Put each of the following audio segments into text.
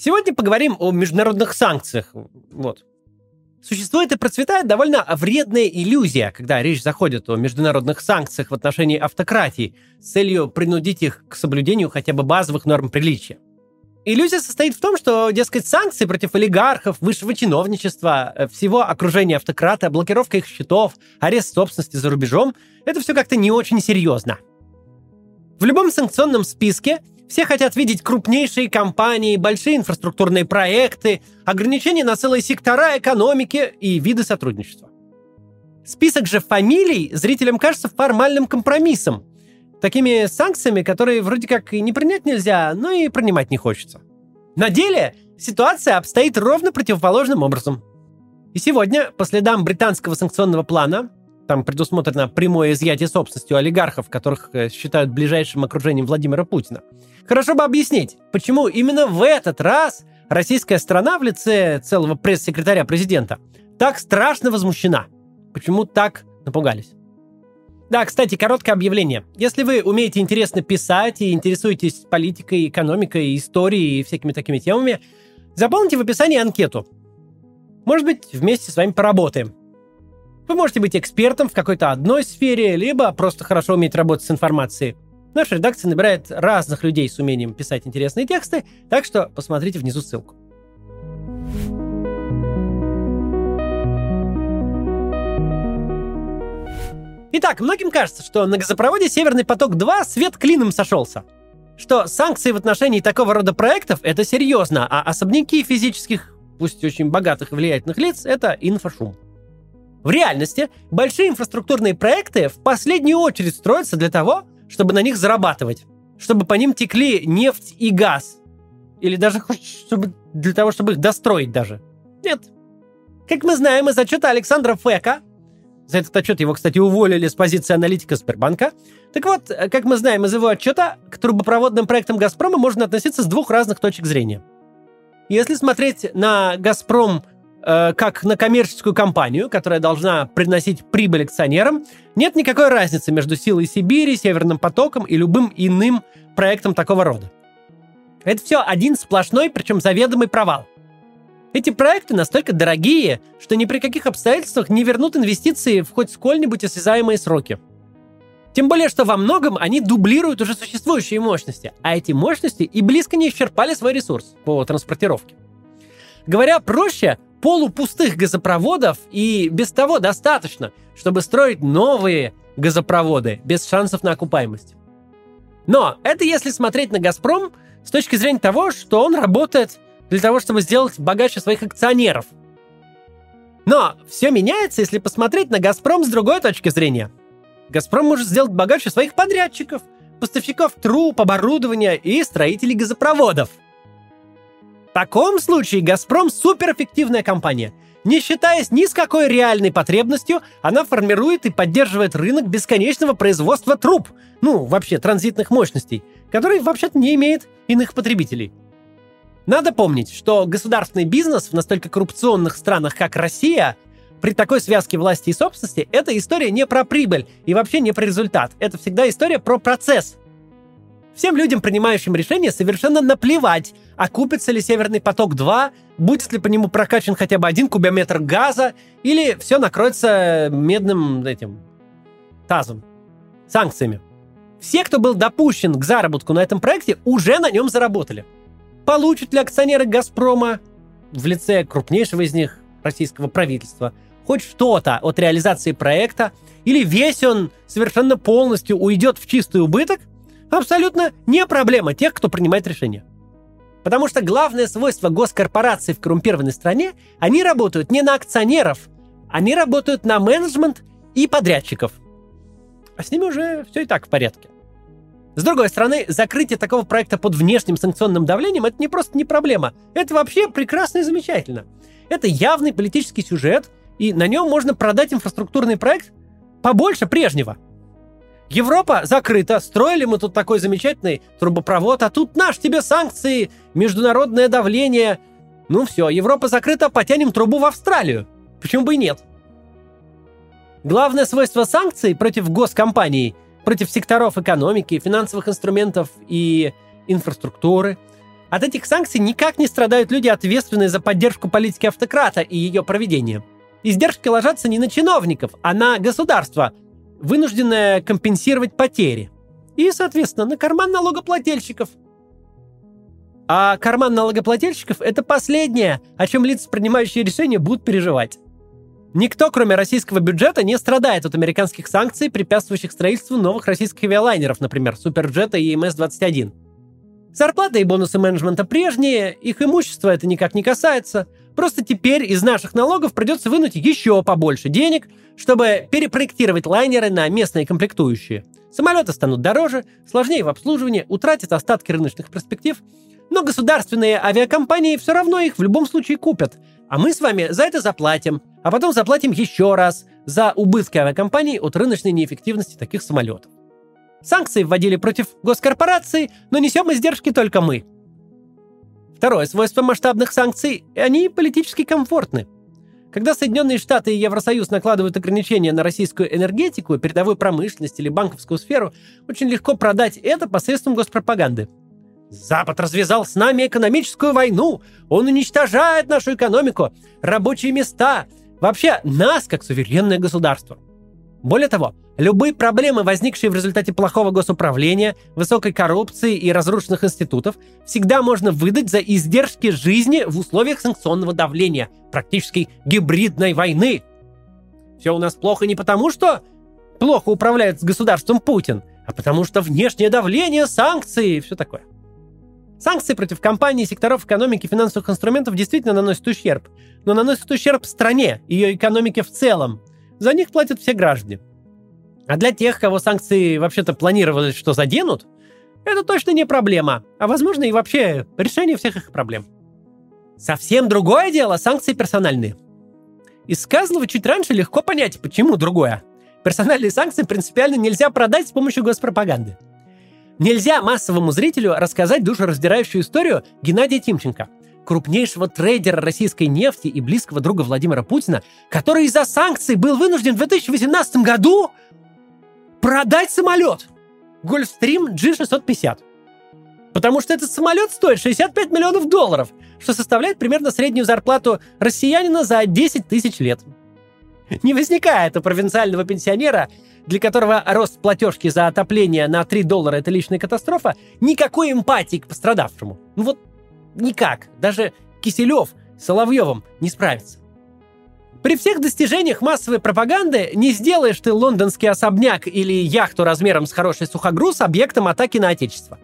Сегодня поговорим о международных санкциях. Вот. Существует и процветает довольно вредная иллюзия, когда речь заходит о международных санкциях в отношении автократии с целью принудить их к соблюдению хотя бы базовых норм приличия. Иллюзия состоит в том, что, дескать, санкции против олигархов, высшего чиновничества, э, всего окружения автократа, блокировка их счетов, арест собственности за рубежом — это все как-то не очень серьезно. В любом санкционном списке все хотят видеть крупнейшие компании, большие инфраструктурные проекты, ограничения на целые сектора экономики и виды сотрудничества. Список же фамилий зрителям кажется формальным компромиссом. Такими санкциями, которые вроде как и не принять нельзя, но и принимать не хочется. На деле ситуация обстоит ровно противоположным образом. И сегодня, по следам британского санкционного плана, там предусмотрено прямое изъятие собственности у олигархов, которых э, считают ближайшим окружением Владимира Путина. Хорошо бы объяснить, почему именно в этот раз российская страна в лице целого пресс-секретаря президента так страшно возмущена. Почему так напугались? Да, кстати, короткое объявление. Если вы умеете интересно писать и интересуетесь политикой, экономикой, историей и всякими такими темами, заполните в описании анкету. Может быть, вместе с вами поработаем. Вы можете быть экспертом в какой-то одной сфере, либо просто хорошо уметь работать с информацией. Наша редакция набирает разных людей с умением писать интересные тексты, так что посмотрите внизу ссылку. Итак, многим кажется, что на газопроводе «Северный поток-2» свет клином сошелся. Что санкции в отношении такого рода проектов – это серьезно, а особняки физических, пусть очень богатых и влиятельных лиц – это инфошум. В реальности большие инфраструктурные проекты в последнюю очередь строятся для того, чтобы на них зарабатывать, чтобы по ним текли нефть и газ. Или даже чтобы, для того, чтобы их достроить даже. Нет. Как мы знаем из отчета Александра Фека, за этот отчет его, кстати, уволили с позиции аналитика Сбербанка. Так вот, как мы знаем из его отчета, к трубопроводным проектам «Газпрома» можно относиться с двух разных точек зрения. Если смотреть на «Газпром» э, как на коммерческую компанию, которая должна приносить прибыль акционерам, нет никакой разницы между «Силой Сибири», «Северным потоком» и любым иным проектом такого рода. Это все один сплошной, причем заведомый провал. Эти проекты настолько дорогие, что ни при каких обстоятельствах не вернут инвестиции в хоть сколь-нибудь осязаемые сроки. Тем более, что во многом они дублируют уже существующие мощности, а эти мощности и близко не исчерпали свой ресурс по транспортировке. Говоря проще, полупустых газопроводов и без того достаточно, чтобы строить новые газопроводы без шансов на окупаемость. Но это если смотреть на «Газпром» с точки зрения того, что он работает для того, чтобы сделать богаче своих акционеров. Но все меняется, если посмотреть на «Газпром» с другой точки зрения. «Газпром» может сделать богаче своих подрядчиков, поставщиков труб, оборудования и строителей газопроводов – в таком случае «Газпром» — суперэффективная компания. Не считаясь ни с какой реальной потребностью, она формирует и поддерживает рынок бесконечного производства труб, ну, вообще транзитных мощностей, который вообще-то не имеет иных потребителей. Надо помнить, что государственный бизнес в настолько коррупционных странах, как Россия, при такой связке власти и собственности, эта история не про прибыль и вообще не про результат. Это всегда история про процесс. Всем людям, принимающим решения, совершенно наплевать, окупится ли Северный поток-2, будет ли по нему прокачан хотя бы один кубометр газа, или все накроется медным этим тазом, санкциями. Все, кто был допущен к заработку на этом проекте, уже на нем заработали. Получат ли акционеры «Газпрома» в лице крупнейшего из них российского правительства хоть что-то от реализации проекта, или весь он совершенно полностью уйдет в чистый убыток – абсолютно не проблема тех, кто принимает решения. Потому что главное свойство госкорпораций в коррумпированной стране, они работают не на акционеров, они работают на менеджмент и подрядчиков. А с ними уже все и так в порядке. С другой стороны, закрытие такого проекта под внешним санкционным давлением это не просто не проблема. Это вообще прекрасно и замечательно. Это явный политический сюжет, и на нем можно продать инфраструктурный проект побольше прежнего – Европа закрыта, строили мы тут такой замечательный трубопровод, а тут наш тебе санкции, международное давление. Ну все, Европа закрыта, потянем трубу в Австралию. Почему бы и нет? Главное свойство санкций против госкомпаний, против секторов экономики, финансовых инструментов и инфраструктуры От этих санкций никак не страдают люди, ответственные за поддержку политики автократа и ее проведение. Издержки ложатся не на чиновников, а на государство, вынужденное компенсировать потери. И, соответственно, на карман налогоплательщиков. А карман налогоплательщиков – это последнее, о чем лица, принимающие решения, будут переживать. Никто, кроме российского бюджета, не страдает от американских санкций, препятствующих строительству новых российских авиалайнеров, например, Суперджета и МС-21. Зарплаты и бонусы менеджмента прежние, их имущество это никак не касается. Просто теперь из наших налогов придется вынуть еще побольше денег, чтобы перепроектировать лайнеры на местные комплектующие. Самолеты станут дороже, сложнее в обслуживании, утратят остатки рыночных перспектив, но государственные авиакомпании все равно их в любом случае купят, а мы с вами за это заплатим, а потом заплатим еще раз за убытки авиакомпаний от рыночной неэффективности таких самолетов. Санкции вводили против госкорпораций, но несем издержки только мы. Второе свойство масштабных санкций – они политически комфортны. Когда Соединенные Штаты и Евросоюз накладывают ограничения на российскую энергетику, передовую промышленность или банковскую сферу, очень легко продать это посредством госпропаганды. Запад развязал с нами экономическую войну, он уничтожает нашу экономику, рабочие места, вообще нас как суверенное государство. Более того, любые проблемы, возникшие в результате плохого госуправления, высокой коррупции и разрушенных институтов, всегда можно выдать за издержки жизни в условиях санкционного давления, практически гибридной войны. Все у нас плохо не потому, что плохо управляет государством Путин, а потому что внешнее давление, санкции и все такое. Санкции против компаний, секторов экономики, финансовых инструментов действительно наносят ущерб, но наносят ущерб стране, ее экономике в целом. За них платят все граждане. А для тех, кого санкции вообще-то планировалось, что заденут, это точно не проблема, а возможно и вообще решение всех их проблем. Совсем другое дело санкции персональные. Из сказанного чуть раньше легко понять, почему другое. Персональные санкции принципиально нельзя продать с помощью госпропаганды. Нельзя массовому зрителю рассказать душераздирающую историю Геннадия Тимченко, крупнейшего трейдера российской нефти и близкого друга Владимира Путина, который из-за санкций был вынужден в 2018 году продать самолет Гольфстрим G650. Потому что этот самолет стоит 65 миллионов долларов, что составляет примерно среднюю зарплату россиянина за 10 тысяч лет. Не возникает у провинциального пенсионера для которого рост платежки за отопление на 3 доллара – это личная катастрофа, никакой эмпатии к пострадавшему. Ну вот никак. Даже Киселев Соловьевым не справится. При всех достижениях массовой пропаганды не сделаешь ты лондонский особняк или яхту размером с хороший сухогруз объектом атаки на Отечество.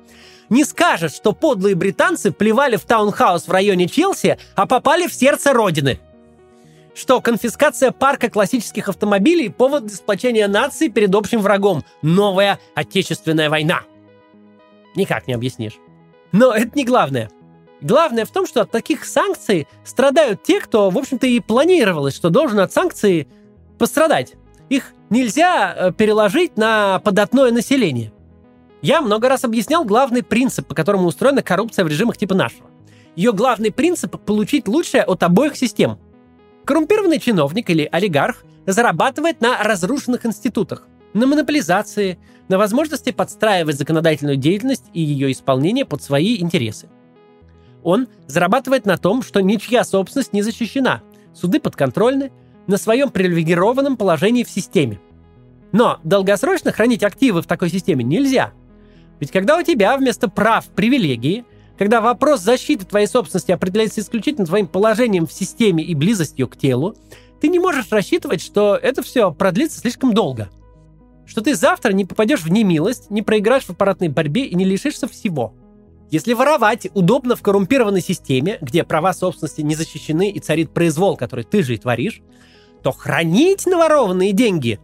Не скажешь, что подлые британцы плевали в таунхаус в районе Челси, а попали в сердце Родины – что конфискация парка классических автомобилей – повод для сплочения нации перед общим врагом. Новая Отечественная война. Никак не объяснишь. Но это не главное. Главное в том, что от таких санкций страдают те, кто, в общем-то, и планировалось, что должен от санкций пострадать. Их нельзя э, переложить на податное население. Я много раз объяснял главный принцип, по которому устроена коррупция в режимах типа нашего. Ее главный принцип – получить лучшее от обоих систем – Коррумпированный чиновник или олигарх зарабатывает на разрушенных институтах, на монополизации, на возможности подстраивать законодательную деятельность и ее исполнение под свои интересы. Он зарабатывает на том, что ничья собственность не защищена, суды подконтрольны, на своем привилегированном положении в системе. Но долгосрочно хранить активы в такой системе нельзя. Ведь когда у тебя вместо прав привилегии, когда вопрос защиты твоей собственности определяется исключительно твоим положением в системе и близостью к телу, ты не можешь рассчитывать, что это все продлится слишком долго. Что ты завтра не попадешь в немилость, не проиграешь в аппаратной борьбе и не лишишься всего. Если воровать удобно в коррумпированной системе, где права собственности не защищены и царит произвол, который ты же и творишь, то хранить наворованные деньги,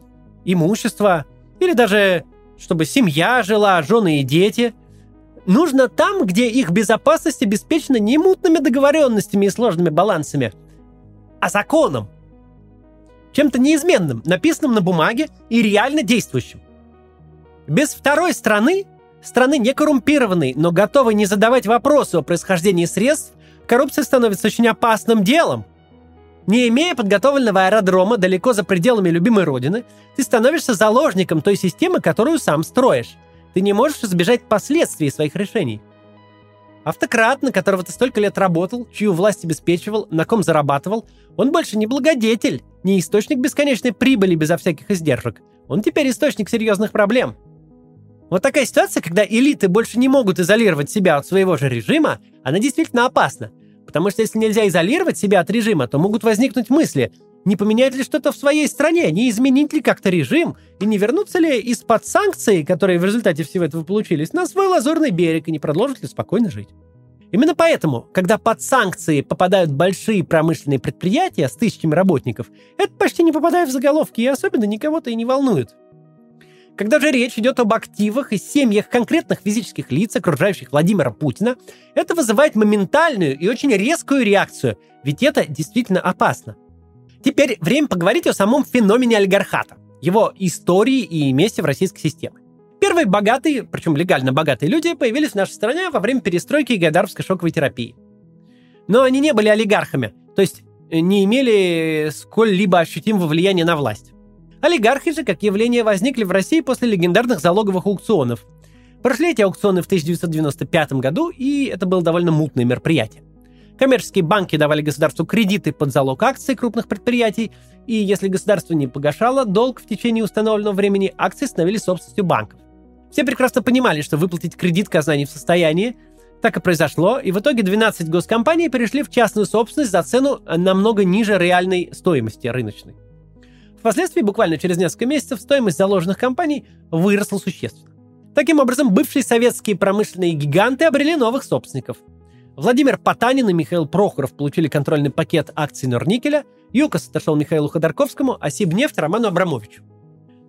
имущество или даже чтобы семья жила, жены и дети – нужно там, где их безопасность обеспечена не мутными договоренностями и сложными балансами, а законом. Чем-то неизменным, написанным на бумаге и реально действующим. Без второй страны, страны не коррумпированной, но готовой не задавать вопросы о происхождении средств, коррупция становится очень опасным делом. Не имея подготовленного аэродрома далеко за пределами любимой родины, ты становишься заложником той системы, которую сам строишь – ты не можешь избежать последствий своих решений. Автократ, на которого ты столько лет работал, чью власть обеспечивал, на ком зарабатывал, он больше не благодетель, не источник бесконечной прибыли безо всяких издержек. Он теперь источник серьезных проблем. Вот такая ситуация, когда элиты больше не могут изолировать себя от своего же режима, она действительно опасна. Потому что если нельзя изолировать себя от режима, то могут возникнуть мысли, не поменять ли что-то в своей стране, не изменить ли как-то режим, и не вернуться ли из-под санкций, которые в результате всего этого получились, на свой лазурный берег, и не продолжить ли спокойно жить. Именно поэтому, когда под санкции попадают большие промышленные предприятия с тысячами работников, это почти не попадает в заголовки и особенно никого-то и не волнует. Когда же речь идет об активах и семьях конкретных физических лиц, окружающих Владимира Путина, это вызывает моментальную и очень резкую реакцию, ведь это действительно опасно. Теперь время поговорить о самом феномене олигархата, его истории и месте в российской системе. Первые богатые, причем легально богатые люди, появились в нашей стране во время перестройки и гайдаровской шоковой терапии. Но они не были олигархами, то есть не имели сколь-либо ощутимого влияния на власть. Олигархи же, как явление, возникли в России после легендарных залоговых аукционов. Прошли эти аукционы в 1995 году, и это было довольно мутное мероприятие. Коммерческие банки давали государству кредиты под залог акций крупных предприятий, и если государство не погашало долг в течение установленного времени, акции становились собственностью банков. Все прекрасно понимали, что выплатить кредит казна не в состоянии, так и произошло, и в итоге 12 госкомпаний перешли в частную собственность за цену намного ниже реальной стоимости рыночной. Впоследствии, буквально через несколько месяцев, стоимость заложенных компаний выросла существенно. Таким образом, бывшие советские промышленные гиганты обрели новых собственников. Владимир Потанин и Михаил Прохоров получили контрольный пакет акций Норникеля, ЮКОС отошел Михаилу Ходорковскому, а Сибнефть Роману Абрамовичу.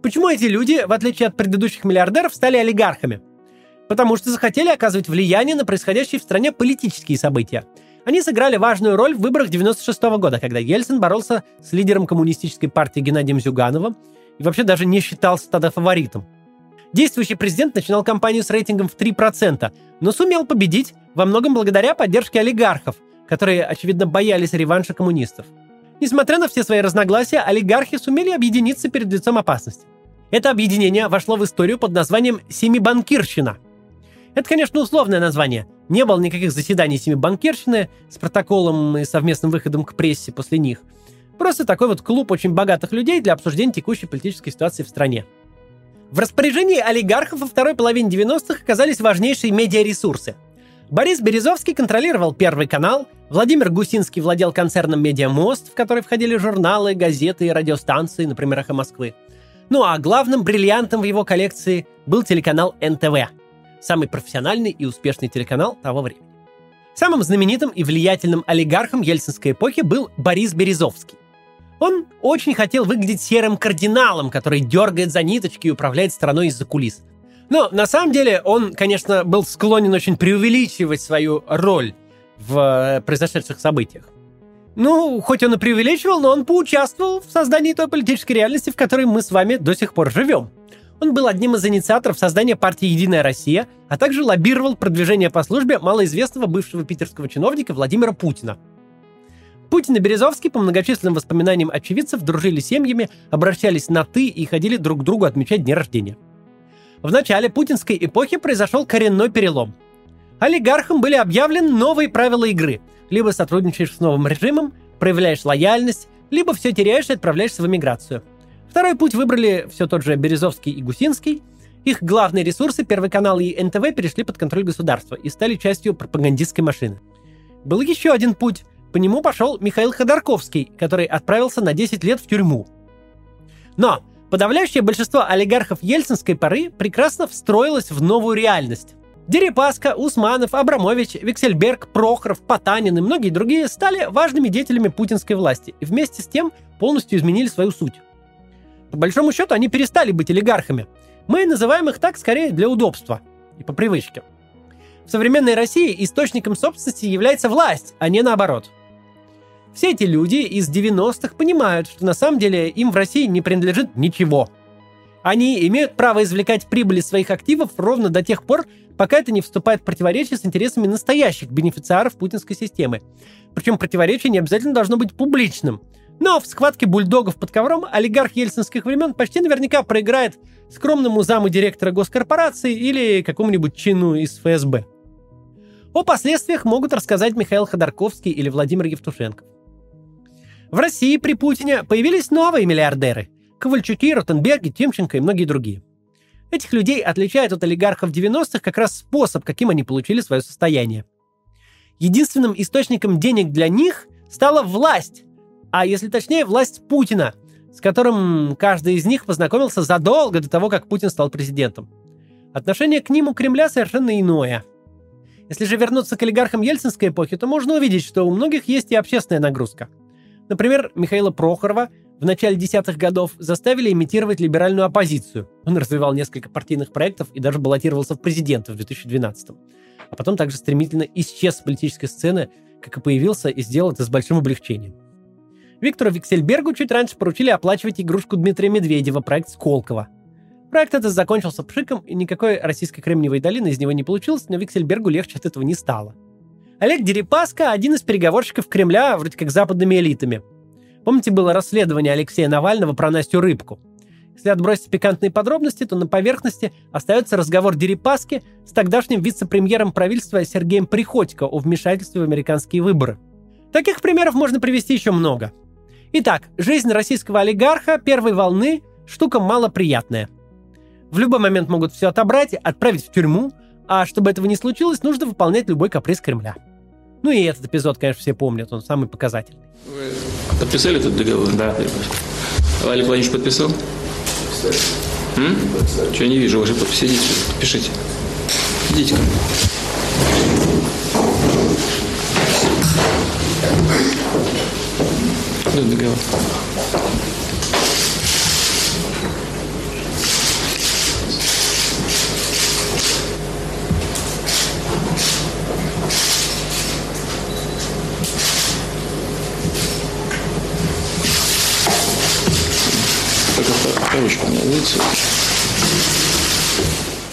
Почему эти люди, в отличие от предыдущих миллиардеров, стали олигархами? Потому что захотели оказывать влияние на происходящие в стране политические события – они сыграли важную роль в выборах 96 года, когда Ельцин боролся с лидером коммунистической партии Геннадием Зюгановым и вообще даже не считался тогда фаворитом. Действующий президент начинал кампанию с рейтингом в 3%, но сумел победить во многом благодаря поддержке олигархов, которые, очевидно, боялись реванша коммунистов. Несмотря на все свои разногласия, олигархи сумели объединиться перед лицом опасности. Это объединение вошло в историю под названием «Семибанкирщина». Это, конечно, условное название, не было никаких заседаний семи банкирщины с протоколом и совместным выходом к прессе после них. Просто такой вот клуб очень богатых людей для обсуждения текущей политической ситуации в стране. В распоряжении олигархов во второй половине 90-х оказались важнейшие медиаресурсы. Борис Березовский контролировал Первый канал, Владимир Гусинский владел концерном «Медиамост», в который входили журналы, газеты и радиостанции, например, «Эхо Москвы». Ну а главным бриллиантом в его коллекции был телеканал НТВ – самый профессиональный и успешный телеканал того времени. Самым знаменитым и влиятельным олигархом ельцинской эпохи был Борис Березовский. Он очень хотел выглядеть серым кардиналом, который дергает за ниточки и управляет страной из-за кулис. Но на самом деле он, конечно, был склонен очень преувеличивать свою роль в э, произошедших событиях. Ну, хоть он и преувеличивал, но он поучаствовал в создании той политической реальности, в которой мы с вами до сих пор живем. Он был одним из инициаторов создания партии «Единая Россия», а также лоббировал продвижение по службе малоизвестного бывшего питерского чиновника Владимира Путина. Путин и Березовский, по многочисленным воспоминаниям очевидцев, дружили семьями, обращались на «ты» и ходили друг к другу отмечать дни рождения. В начале путинской эпохи произошел коренной перелом. Олигархам были объявлены новые правила игры. Либо сотрудничаешь с новым режимом, проявляешь лояльность, либо все теряешь и отправляешься в эмиграцию – Второй путь выбрали все тот же Березовский и Гусинский. Их главные ресурсы, Первый канал и НТВ, перешли под контроль государства и стали частью пропагандистской машины. Был еще один путь. По нему пошел Михаил Ходорковский, который отправился на 10 лет в тюрьму. Но подавляющее большинство олигархов ельцинской поры прекрасно встроилось в новую реальность. Дерипаска, Усманов, Абрамович, Виксельберг, Прохоров, Потанин и многие другие стали важными деятелями путинской власти и вместе с тем полностью изменили свою суть. По большому счету, они перестали быть олигархами. Мы называем их так скорее для удобства и по привычке. В современной России источником собственности является власть, а не наоборот. Все эти люди из 90-х понимают, что на самом деле им в России не принадлежит ничего. Они имеют право извлекать прибыли своих активов ровно до тех пор, пока это не вступает в противоречие с интересами настоящих бенефициаров путинской системы. Причем противоречие не обязательно должно быть публичным – но в схватке бульдогов под ковром олигарх ельцинских времен почти наверняка проиграет скромному заму директора госкорпорации или какому-нибудь чину из ФСБ. О последствиях могут рассказать Михаил Ходорковский или Владимир Евтушенко. В России при Путине появились новые миллиардеры – Ковальчуки, Ротенберги, Тимченко и многие другие. Этих людей отличает от олигархов 90-х как раз способ, каким они получили свое состояние. Единственным источником денег для них стала власть, а если точнее, власть Путина, с которым каждый из них познакомился задолго до того, как Путин стал президентом. Отношение к ним у Кремля совершенно иное. Если же вернуться к олигархам ельцинской эпохи, то можно увидеть, что у многих есть и общественная нагрузка – Например, Михаила Прохорова в начале десятых годов заставили имитировать либеральную оппозицию. Он развивал несколько партийных проектов и даже баллотировался в президенты в 2012 А потом также стремительно исчез с политической сцены, как и появился, и сделал это с большим облегчением. Виктору Виксельбергу чуть раньше поручили оплачивать игрушку Дмитрия Медведева, проект Сколково. Проект этот закончился пшиком, и никакой российской Кремниевой долины из него не получилось, но Виксельбергу легче от этого не стало – Олег Дерипаска – один из переговорщиков Кремля, вроде как западными элитами. Помните, было расследование Алексея Навального про Настю Рыбку? Если отбросить пикантные подробности, то на поверхности остается разговор Дерипаски с тогдашним вице-премьером правительства Сергеем Приходько о вмешательстве в американские выборы. Таких примеров можно привести еще много. Итак, жизнь российского олигарха первой волны – штука малоприятная. В любой момент могут все отобрать, отправить в тюрьму, а чтобы этого не случилось, нужно выполнять любой каприз Кремля. Ну и этот эпизод, конечно, все помнят, он самый показательный. Вы подписали этот договор? Да. Олег Владимирович подписал? М? Что я не вижу вашей подписи. Идите подпишите. Идите ко мне. Вот договор.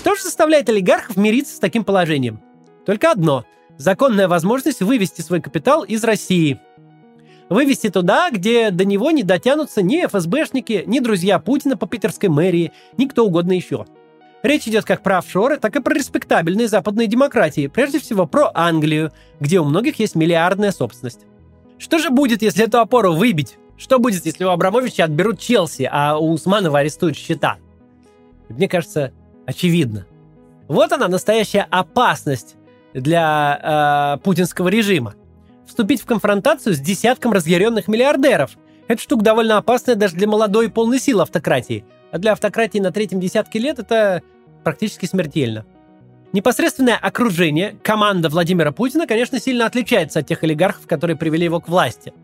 Что же заставляет олигархов мириться с таким положением? Только одно – законная возможность вывести свой капитал из России. Вывести туда, где до него не дотянутся ни ФСБшники, ни друзья Путина по питерской мэрии, ни кто угодно еще. Речь идет как про офшоры, так и про респектабельные западные демократии, прежде всего про Англию, где у многих есть миллиардная собственность. Что же будет, если эту опору выбить? Что будет, если у Абрамовича отберут Челси, а у Усманова арестуют счета? Мне кажется, очевидно. Вот она, настоящая опасность для э, путинского режима. Вступить в конфронтацию с десятком разъяренных миллиардеров. Это штука довольно опасная даже для молодой и полной силы автократии. А для автократии на третьем десятке лет это практически смертельно. Непосредственное окружение, команда Владимира Путина, конечно, сильно отличается от тех олигархов, которые привели его к власти –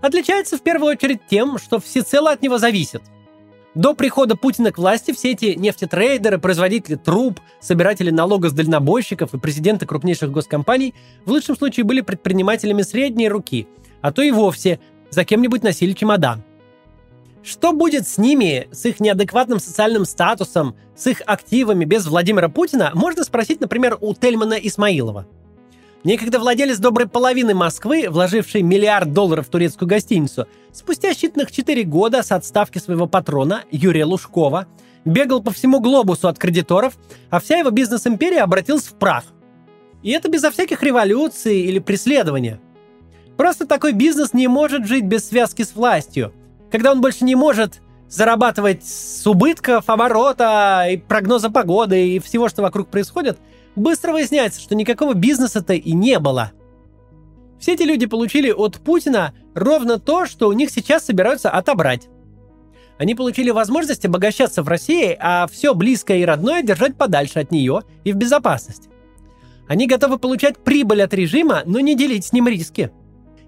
отличается в первую очередь тем, что всецело от него зависит. До прихода Путина к власти все эти нефтетрейдеры, производители труб, собиратели налога с дальнобойщиков и президенты крупнейших госкомпаний в лучшем случае были предпринимателями средней руки, а то и вовсе за кем-нибудь носили чемодан. Что будет с ними, с их неадекватным социальным статусом, с их активами без Владимира Путина, можно спросить, например, у Тельмана Исмаилова – Некогда владелец доброй половины Москвы, вложивший миллиард долларов в турецкую гостиницу, спустя считанных 4 года с отставки своего патрона Юрия Лужкова, бегал по всему глобусу от кредиторов, а вся его бизнес-империя обратилась в прах. И это безо всяких революций или преследования. Просто такой бизнес не может жить без связки с властью. Когда он больше не может зарабатывать с убытков, оборота и прогноза погоды и всего, что вокруг происходит – быстро выясняется, что никакого бизнеса-то и не было. Все эти люди получили от Путина ровно то, что у них сейчас собираются отобрать. Они получили возможность обогащаться в России, а все близкое и родное держать подальше от нее и в безопасности. Они готовы получать прибыль от режима, но не делить с ним риски.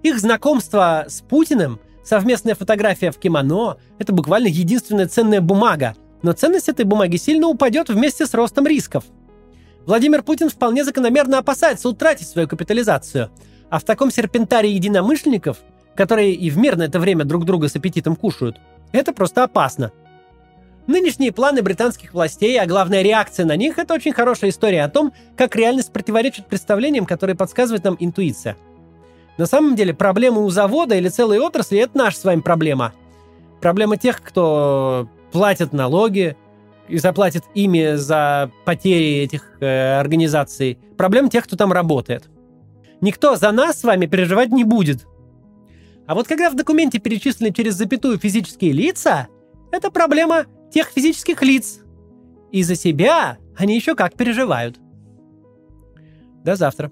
Их знакомство с Путиным, совместная фотография в кимоно – это буквально единственная ценная бумага, но ценность этой бумаги сильно упадет вместе с ростом рисков – Владимир Путин вполне закономерно опасается утратить свою капитализацию. А в таком серпентарии единомышленников, которые и в мирное это время друг друга с аппетитом кушают, это просто опасно. Нынешние планы британских властей, а главная реакция на них, это очень хорошая история о том, как реальность противоречит представлениям, которые подсказывает нам интуиция. На самом деле проблемы у завода или целой отрасли – это наша с вами проблема. Проблема тех, кто платит налоги, и заплатит ими за потери этих э, организаций. Проблема тех, кто там работает. Никто за нас с вами переживать не будет. А вот когда в документе перечислены через запятую физические лица, это проблема тех физических лиц. И за себя они еще как переживают. До завтра.